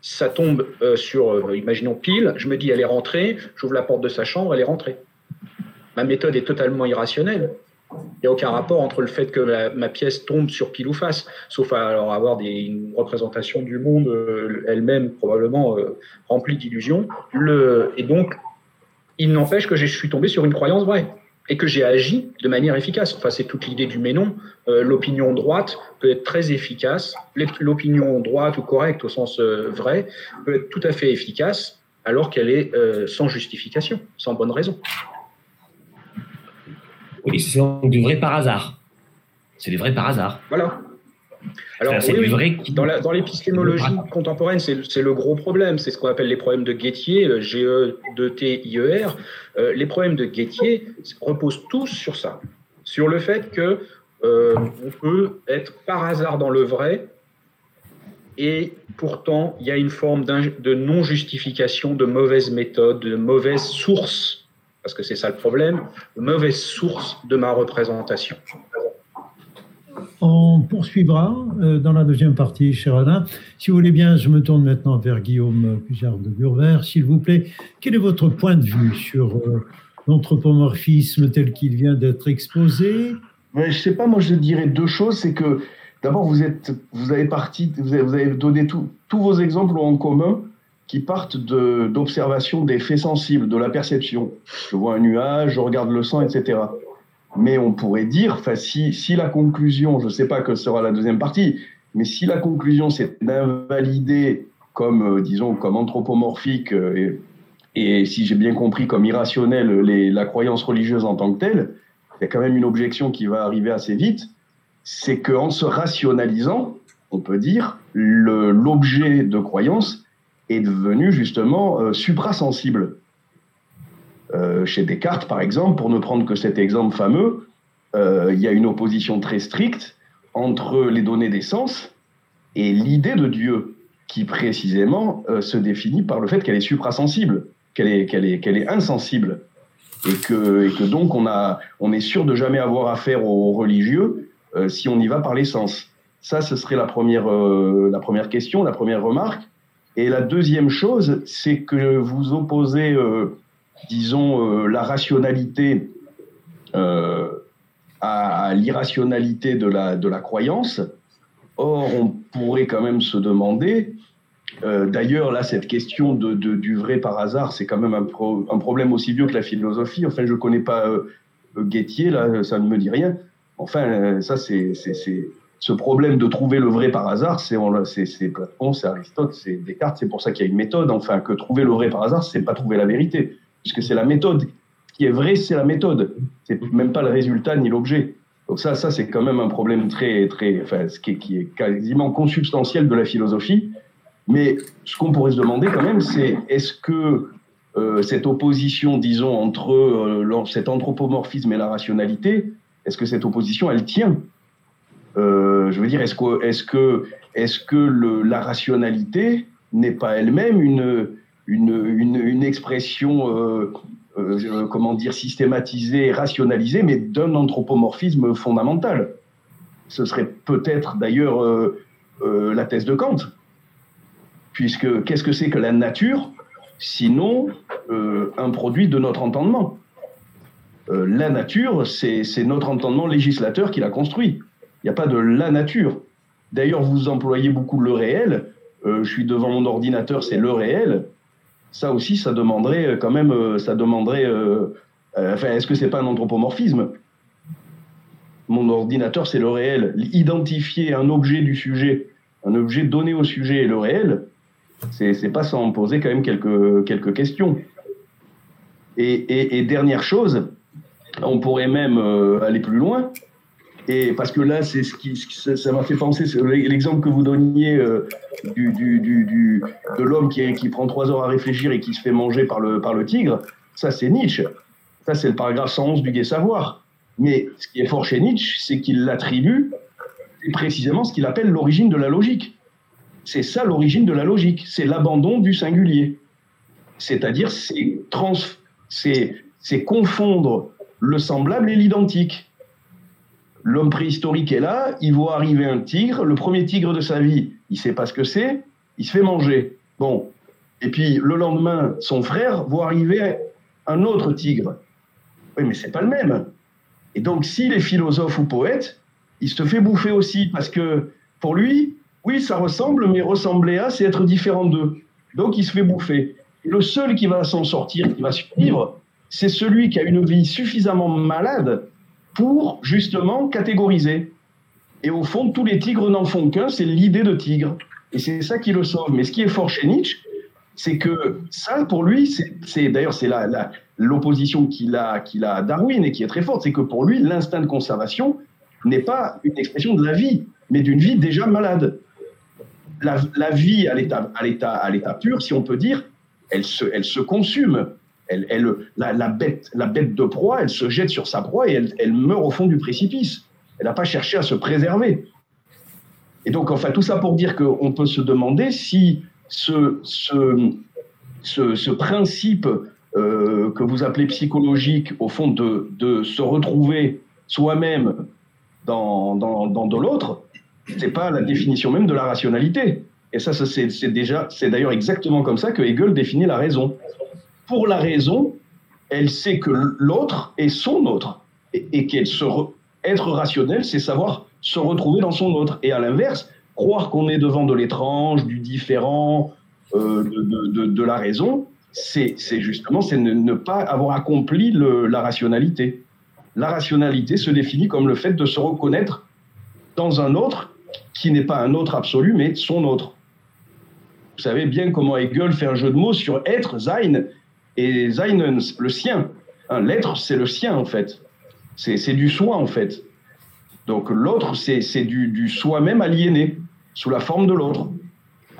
ça tombe euh, sur, euh, imaginons pile, je me dis elle est rentrée, j'ouvre la porte de sa chambre, elle est rentrée. Ma méthode est totalement irrationnelle. Il n'y a aucun rapport entre le fait que ma pièce tombe sur pile ou face, sauf à avoir une représentation du monde euh, elle-même probablement euh, remplie d'illusions. Et donc, il n'empêche que je suis tombé sur une croyance vraie et que j'ai agi de manière efficace. Enfin, c'est toute l'idée du mais non. Euh, l'opinion droite peut être très efficace. L'opinion droite ou correcte au sens euh, vrai peut être tout à fait efficace alors qu'elle est sans justification, sans bonne raison. Oui, c'est du vrai par hasard. C'est du vrai par hasard. Voilà. Alors, oui. Qui... dans l'épistémologie contemporaine, c'est le gros problème. C'est ce qu'on appelle les problèmes de Guettier, G-E, D-T, I-E-R. Euh, les problèmes de Guettier reposent tous sur ça. Sur le fait que euh, on peut être par hasard dans le vrai et pourtant il y a une forme de non-justification, de mauvaise méthode, de mauvaise source, parce que c'est ça le problème, mauvaise source de ma représentation. On poursuivra euh, dans la deuxième partie, cher Alain. Si vous voulez bien, je me tourne maintenant vers Guillaume Pujard de Burvert. S'il vous plaît, quel est votre point de vue sur euh, l'anthropomorphisme tel qu'il vient d'être exposé? Mais Je ne sais pas, moi je dirais deux choses. C'est que d'abord, vous, êtes, vous avez parti, vous avez, vous avez donné tout, tous vos exemples en commun qui partent d'observation de, des faits sensibles, de la perception. Je vois un nuage, je regarde le sang, etc. Mais on pourrait dire, si, si la conclusion, je ne sais pas que sera la deuxième partie, mais si la conclusion c'est d'invalider comme, euh, disons, comme anthropomorphique euh, et, si j'ai bien compris, comme irrationnel les, la croyance religieuse en tant que telle, il y a quand même une objection qui va arriver assez vite, c'est qu'en se rationalisant, on peut dire, l'objet de croyance est devenu justement euh, suprasensible. Euh, chez Descartes, par exemple, pour ne prendre que cet exemple fameux, euh, il y a une opposition très stricte entre les données des sens et l'idée de Dieu, qui précisément euh, se définit par le fait qu'elle est suprasensible, qu'elle est, qu'elle est, qu'elle est insensible, et que, et que donc on, a, on est sûr de jamais avoir affaire aux religieux si on y va par les sens. Ça, ce serait la première, la première question, la première remarque. Et la deuxième chose, c'est que vous opposez euh, disons, euh, la rationalité euh, à, à l'irrationalité de la, de la croyance. Or, on pourrait quand même se demander, d'ailleurs, là, cette question de, du vrai par hasard, c'est quand même un, pro, un, problème aussi vieux que la philosophie. Enfin, je ne connais pas Guettier, là, ça ne me dit rien. Enfin, ça, c'est ce problème de trouver le vrai par hasard, c'est Platon, c'est Aristote, c'est Descartes, c'est pour ça qu'il y a une méthode. Enfin, que trouver le vrai par hasard, c'est pas trouver la vérité puisque c'est la méthode. Ce qui est vrai, c'est la méthode. C'est même pas le résultat ni l'objet. Donc ça, ça c'est quand même un problème très, très, enfin, ce qui est, quasiment consubstantiel de la philosophie. Mais ce qu'on pourrait se demander quand même, c'est est-ce que euh, cette opposition, disons, entre euh, cet anthropomorphisme et la rationalité, est-ce que cette opposition, elle tient euh, Je veux dire, est-ce que, est-ce que, est-ce que la rationalité n'est pas elle-même une, une, une, une expression, comment dire, systématisée, rationalisée, mais d'un anthropomorphisme fondamental? Ce serait peut-être d'ailleurs la thèse de Kant. Puisque qu'est-ce que c'est que la nature sinon euh, un produit de notre entendement? Euh, La nature, c'est notre entendement législateur qui l'a construit. Il n'y a pas de la nature. D'ailleurs, vous employez beaucoup le réel. Euh, je suis devant mon ordinateur, c'est le réel. Ça aussi, ça demanderait quand même, ça demanderait. enfin, est-ce que c'est pas un anthropomorphisme? Mon ordinateur, c'est le réel. Identifier un objet du sujet, un objet donné au sujet et le réel, c'est pas sans poser quand même quelques, questions. Et, dernière chose, on pourrait même euh, aller plus loin, et parce que là, c'est ce qui, ça m'a fait penser, l'exemple que vous donniez euh, du, du, du, de l'homme qui, qui, prend trois heures à réfléchir et qui se fait manger par le, par le tigre, ça c'est Nietzsche. Ça c'est le paragraphe 111 du Gai Savoir. Mais ce qui est fort chez Nietzsche, c'est qu'il l'attribue précisément ce qu'il appelle l'origine de la logique. C'est ça l'origine de la logique, c'est l'abandon du singulier. C'est-à-dire, c'est c'est confondre le semblable et l'identique. L'homme préhistorique est là, il voit arriver un tigre, le premier tigre de sa vie, il sait pas ce que c'est, il se fait manger. Bon. Et puis le lendemain, son frère voit arriver un autre tigre. Oui, mais c'est pas le même. Et donc, s'il est philosophe ou poète, il se fait bouffer aussi parce que pour lui, oui, ça ressemble, mais ressembler à, c'est être différent d'eux. Donc il se fait bouffer. Et le seul qui va s'en sortir, qui va survivre, c'est celui qui a une vie suffisamment malade pour justement catégoriser. Et au fond, tous les tigres n'en font qu'un, c'est l'idée de tigre. Et c'est ça qui le sauve. Mais ce qui est fort chez Nietzsche, c'est que ça, pour lui, c'est d'ailleurs c'est l'opposition qu'il a, qu'il a à Darwin et qui est très forte, c'est que pour lui, l'instinct de conservation n'est pas une expression de la vie, mais d'une vie déjà malade la, vie à l'état, pur, si on peut dire, elle se, elle se consume. Elle, la, bête, la bête de proie, elle se jette sur sa proie et elle, meurt au fond du précipice. Elle n'a pas cherché à se préserver. Et donc, enfin, tout ça pour dire qu'on peut se demander si ce, principe euh, que vous appelez psychologique, au fond, de, se retrouver soi-même dans, de l'autre, c'est pas la définition même de la rationalité. Et ça, déjà, c'est d'ailleurs exactement comme ça que Hegel définit la raison. Pour la raison, elle sait que l'autre est son autre et, qu'elle se être rationnel, c'est savoir se retrouver dans son autre. Et à l'inverse, croire qu'on est devant de l'étrange, du différent, euh, de, la raison, c'est justement c'est ne, pas avoir accompli la rationalité. La rationalité se définit comme le fait de se reconnaître dans un autre qui n'est pas un autre absolu, mais son autre. Vous savez bien comment Hegel fait un jeu de mots sur être, sein, et seinen, le sien. L'être, c'est le sien, en fait. C'est du soi, en fait. Donc l'autre, c'est du, du soi-même aliéné, sous la forme de l'autre.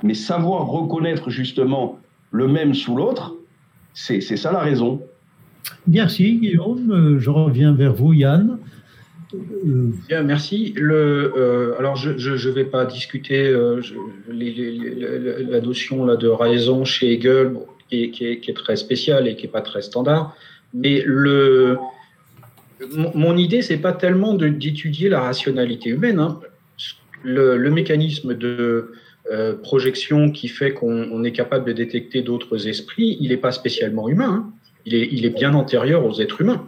Mais savoir reconnaître justement le même sous l'autre, c'est ça la raison. Merci Guillaume. Je reviens vers vous, Yann. Bien, merci. Le, euh, alors, je ne vais pas discuter euh, la notion là, de raison chez Hegel, qui, est, très spéciale et qui n'est pas très standard. Mais le, mon, idée, c'est pas tellement d'étudier la rationalité humaine. Hein. Le, le, mécanisme de euh, projection qui fait qu'on est capable de détecter d'autres esprits, il n'est pas spécialement humain. Hein il est, bien antérieur aux êtres humains.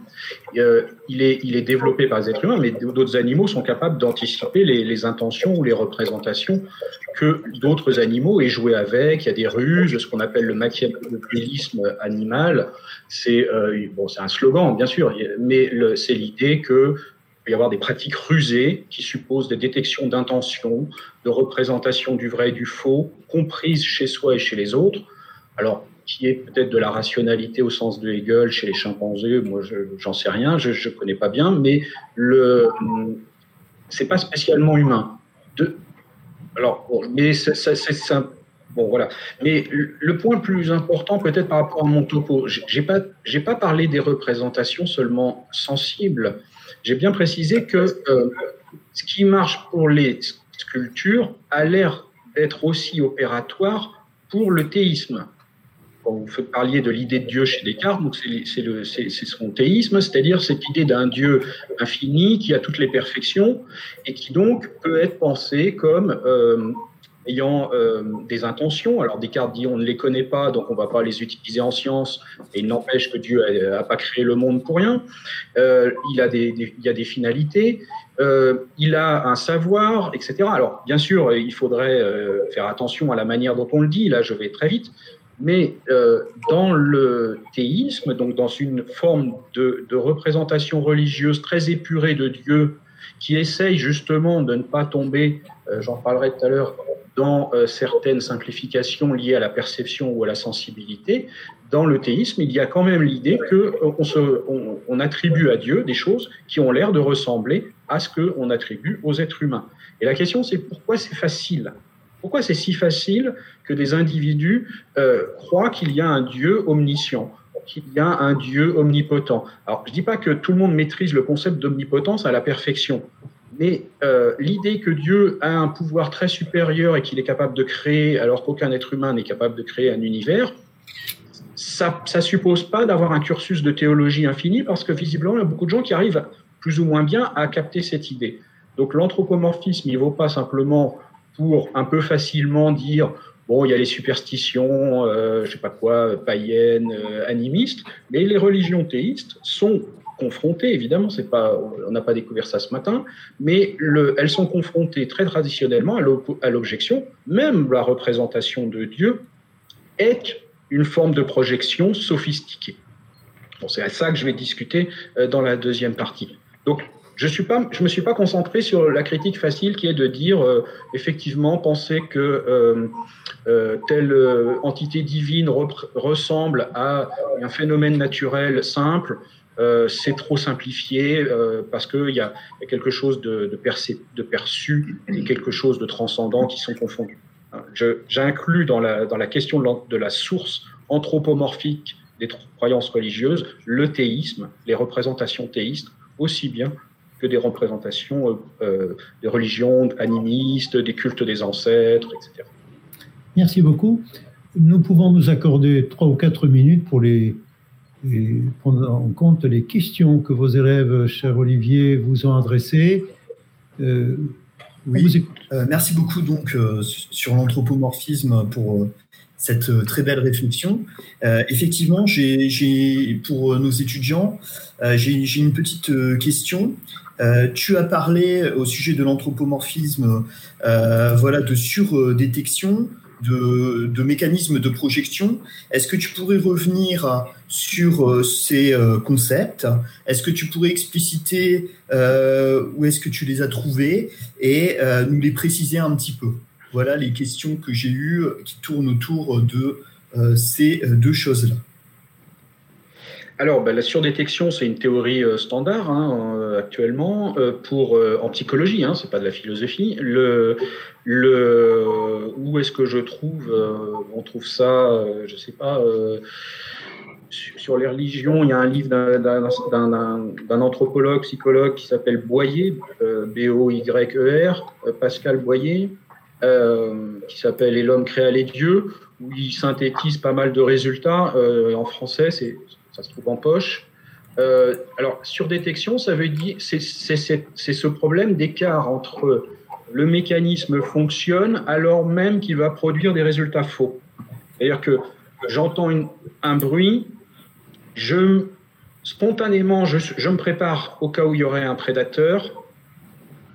Euh, il, est, il développé par les êtres humains, mais d'autres animaux sont capables d'anticiper les, intentions ou les représentations que d'autres animaux aient joué avec. Il y a des ruses, ce qu'on appelle le machiavélisme animal. C'est euh, bon, un slogan, bien sûr, mais c'est l'idée que peut y avoir des pratiques rusées qui supposent des détections d'intentions, de représentation du vrai et du faux, comprises chez soi et chez les autres. Alors, qui est peut-être de la rationalité au sens de Hegel chez les chimpanzés. Moi, j'en sais rien, je ne connais pas bien, mais le c'est pas spécialement humain. De, alors, mais c'est Bon, voilà. Mais le point le plus important, peut-être par rapport à mon topo, j'ai pas, pas parlé des représentations seulement sensibles. J'ai bien précisé que euh, ce qui marche pour les sculptures a l'air d'être aussi opératoire pour le théisme. Vous parliez de l'idée de Dieu chez Descartes, donc c'est, son théisme, c'est-à-dire cette idée d'un Dieu infini qui a toutes les perfections et qui donc peut être pensé comme euh, ayant euh, des intentions. Alors Descartes dit on ne les connaît pas, donc on ne va pas les utiliser en science, et il n'empêche que Dieu n'a pas créé le monde pour rien. Euh, il, a des, il y a des finalités, il a un savoir, etc. Alors bien sûr, il faudrait faire attention à la manière dont on le dit, là je vais très vite, mais dans le théisme, donc dans une forme de, représentation religieuse très épurée de Dieu, qui essaye justement de ne pas tomber, j'en parlerai tout à l'heure, dans euh, certaines simplifications liées à la perception ou à la sensibilité, dans le théisme, il y a quand même l'idée qu'on on, on attribue à Dieu des choses qui ont l'air de ressembler à ce qu'on attribue aux êtres humains. Et la question, c'est pourquoi c'est facile Pourquoi c'est si facile que des individus euh, croient qu'il y a un Dieu omniscient qu'il y a un Dieu omnipotent? Alors, je ne dis pas que tout le monde maîtrise le concept d'omnipotence à la perfection. Mais euh, l'idée que Dieu a un pouvoir très supérieur et qu'il est capable de créer, alors qu'aucun être humain n'est capable de créer un univers, ça ne suppose pas d'avoir un cursus de théologie infini, parce que visiblement, il y a beaucoup de gens qui arrivent plus ou moins bien à capter cette idée. Donc l'anthropomorphisme, il ne vaut pas simplement pour un peu facilement dire bon, il y a les superstitions, euh, je sais pas quoi, païennes, euh, animistes, mais les religions théistes sont confrontées, évidemment, c'est pas, on n'a pas découvert ça ce matin, mais le, elles sont confrontées très traditionnellement à l'objection, même la représentation de Dieu est une forme de projection sophistiquée. Bon, c'est à ça que je vais discuter euh, dans la deuxième partie. Donc, je ne me suis pas concentré sur la critique facile qui est de dire, euh, effectivement, penser que euh, telle entité divine ressemble à un phénomène naturel simple, euh, c'est trop simplifié euh, parce qu'il y, a quelque chose de, perçu et quelque chose de transcendant qui sont confondus. J'inclus dans la question de la, source anthropomorphique des croyances religieuses le théisme, les représentations théistes, aussi bien que des représentations euh, des religions animistes, des cultes des ancêtres, etc. Merci beaucoup. Nous pouvons nous accorder trois ou quatre minutes pour les prendre en compte les questions que vos élèves, cher Olivier, vous ont adressées. Euh, oui, euh, merci beaucoup donc euh, sur l'anthropomorphisme pour cette très belle réflexion. effectivement, j'ai pour nos étudiants, j'ai une petite question. Tu as parlé au sujet de l'anthropomorphisme, voilà, de surdétection de, mécanismes de projection. Est-ce que tu pourrais revenir sur euh, ces euh, concepts? Est-ce que tu pourrais expliciter euh, où est-ce que tu les as trouvés et nous les préciser un petit peu? Voilà les questions que j'ai eues qui tournent autour de ces deux choses-là. Alors, ben, la surdétection, c'est une théorie standard hein, actuellement pour en psychologie. Hein, c'est pas de la philosophie. Le, le, où est-ce que je trouve euh, On trouve ça, euh, je sais pas. Euh, sur les religions, il y a un livre d'un anthropologue, psychologue qui s'appelle Boyer, B-O-Y-E-R, Pascal Boyer, qui s'appelle Et l'homme créa les dieux, où il synthétise pas mal de résultats. en français, ça se trouve en poche. alors, surdétection, ça veut dire, c'est ce problème d'écart entre le mécanisme fonctionne alors même qu'il va produire des résultats faux. C'est-à-dire que j'entends un bruit, je, spontanément, je, me prépare au cas où il y aurait un prédateur,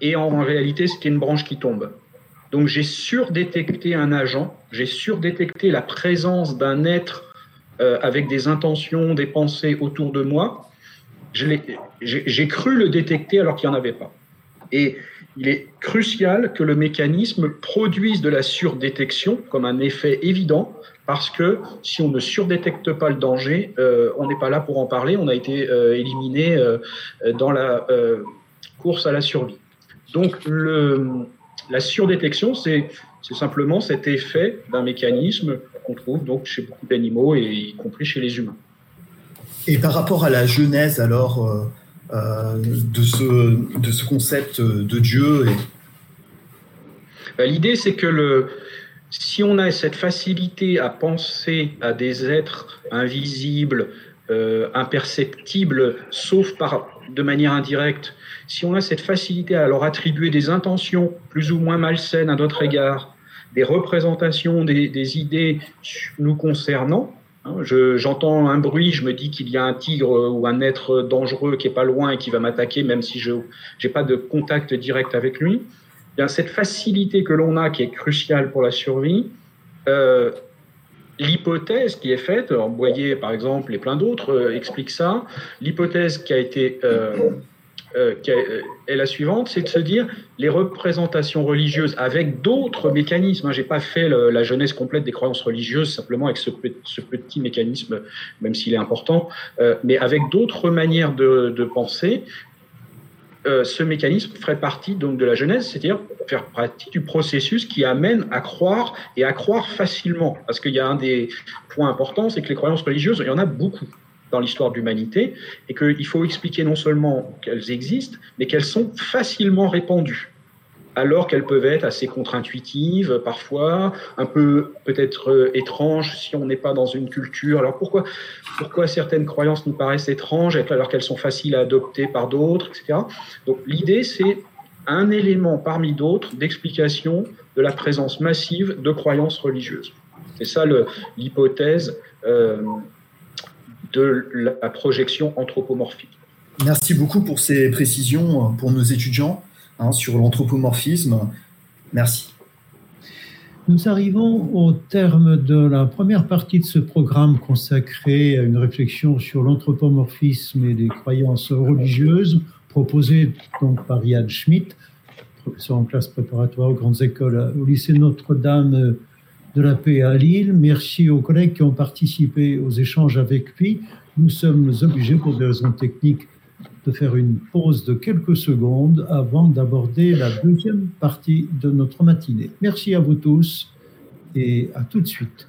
et en, réalité, c'était une branche qui tombe. Donc j'ai surdétecté un agent, j'ai surdétecté la présence d'un être euh, avec des intentions, des pensées autour de moi. J'ai cru le détecter alors qu'il n'y en avait pas. Et il est crucial que le mécanisme produise de la surdétection comme un effet évident, parce que si on ne surdétecte pas le danger, euh, on n'est pas là pour en parler, on a été euh, éliminé dans la course à la survie. Donc la surdétection, c'est C'est simplement cet effet d'un mécanisme qu'on trouve donc chez beaucoup d'animaux et y compris chez les humains. Et par rapport à la genèse alors euh, euh, de, ce, de ce concept de Dieu et... Bah, l'idée c'est que le, si on a cette facilité à penser à des êtres invisibles, euh, imperceptibles, sauf par, de manière indirecte, si on a cette facilité à leur attribuer des intentions plus ou moins malsaines à notre égard, des représentations, des, idées nous concernant, hein, j'entends un bruit, je me dis qu'il y a un tigre ou un être dangereux qui est pas loin et qui va m'attaquer, même si je n'ai pas de contact direct avec lui. Eh bien, cette facilité que l'on a, qui est cruciale pour la survie, euh, l'hypothèse qui est faite, Boyer par exemple et plein d'autres euh, expliquent ça, l'hypothèse qui a été euh, est la suivante, c'est de se dire les représentations religieuses avec d'autres mécanismes. Hein, J'ai pas fait la genèse complète des croyances religieuses simplement avec ce, petit mécanisme, même s'il est important, mais avec d'autres manières de, penser, euh, ce mécanisme ferait partie donc de la genèse, c'est-à-dire faire partie du processus qui amène à croire et à croire facilement. Parce qu'il y a un des points importants, c'est que les croyances religieuses, il y en a beaucoup dans l'histoire de l'humanité, et qu'il faut expliquer non seulement qu'elles existent, mais qu'elles sont facilement répandues alors qu'elles peuvent être assez contre-intuitives parfois, un peu peut-être euh, étranges si on n'est pas dans une culture. Alors pourquoi, pourquoi certaines croyances nous paraissent étranges alors qu'elles sont faciles à adopter par d'autres, etc. Donc l'idée, c'est un élément parmi d'autres d'explication de la présence massive de croyances religieuses. C'est ça l'hypothèse euh, de la projection anthropomorphique. Merci beaucoup pour ces précisions pour nos étudiants. Hein, sur l'anthropomorphisme. Merci. Nous arrivons au terme de la première partie de ce programme consacré à une réflexion sur l'anthropomorphisme et les croyances religieuses, proposée donc par Yann Schmitt, professeur en classe préparatoire aux grandes écoles au lycée Notre-Dame de la Paix à Lille. Merci aux collègues qui ont participé aux échanges avec lui. Nous sommes obligés, pour des raisons techniques, de faire une pause de quelques secondes avant d'aborder la deuxième partie de notre matinée. Merci à vous tous et à tout de suite.